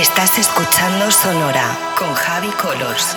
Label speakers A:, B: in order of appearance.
A: Estás escuchando Sonora con Javi Colors.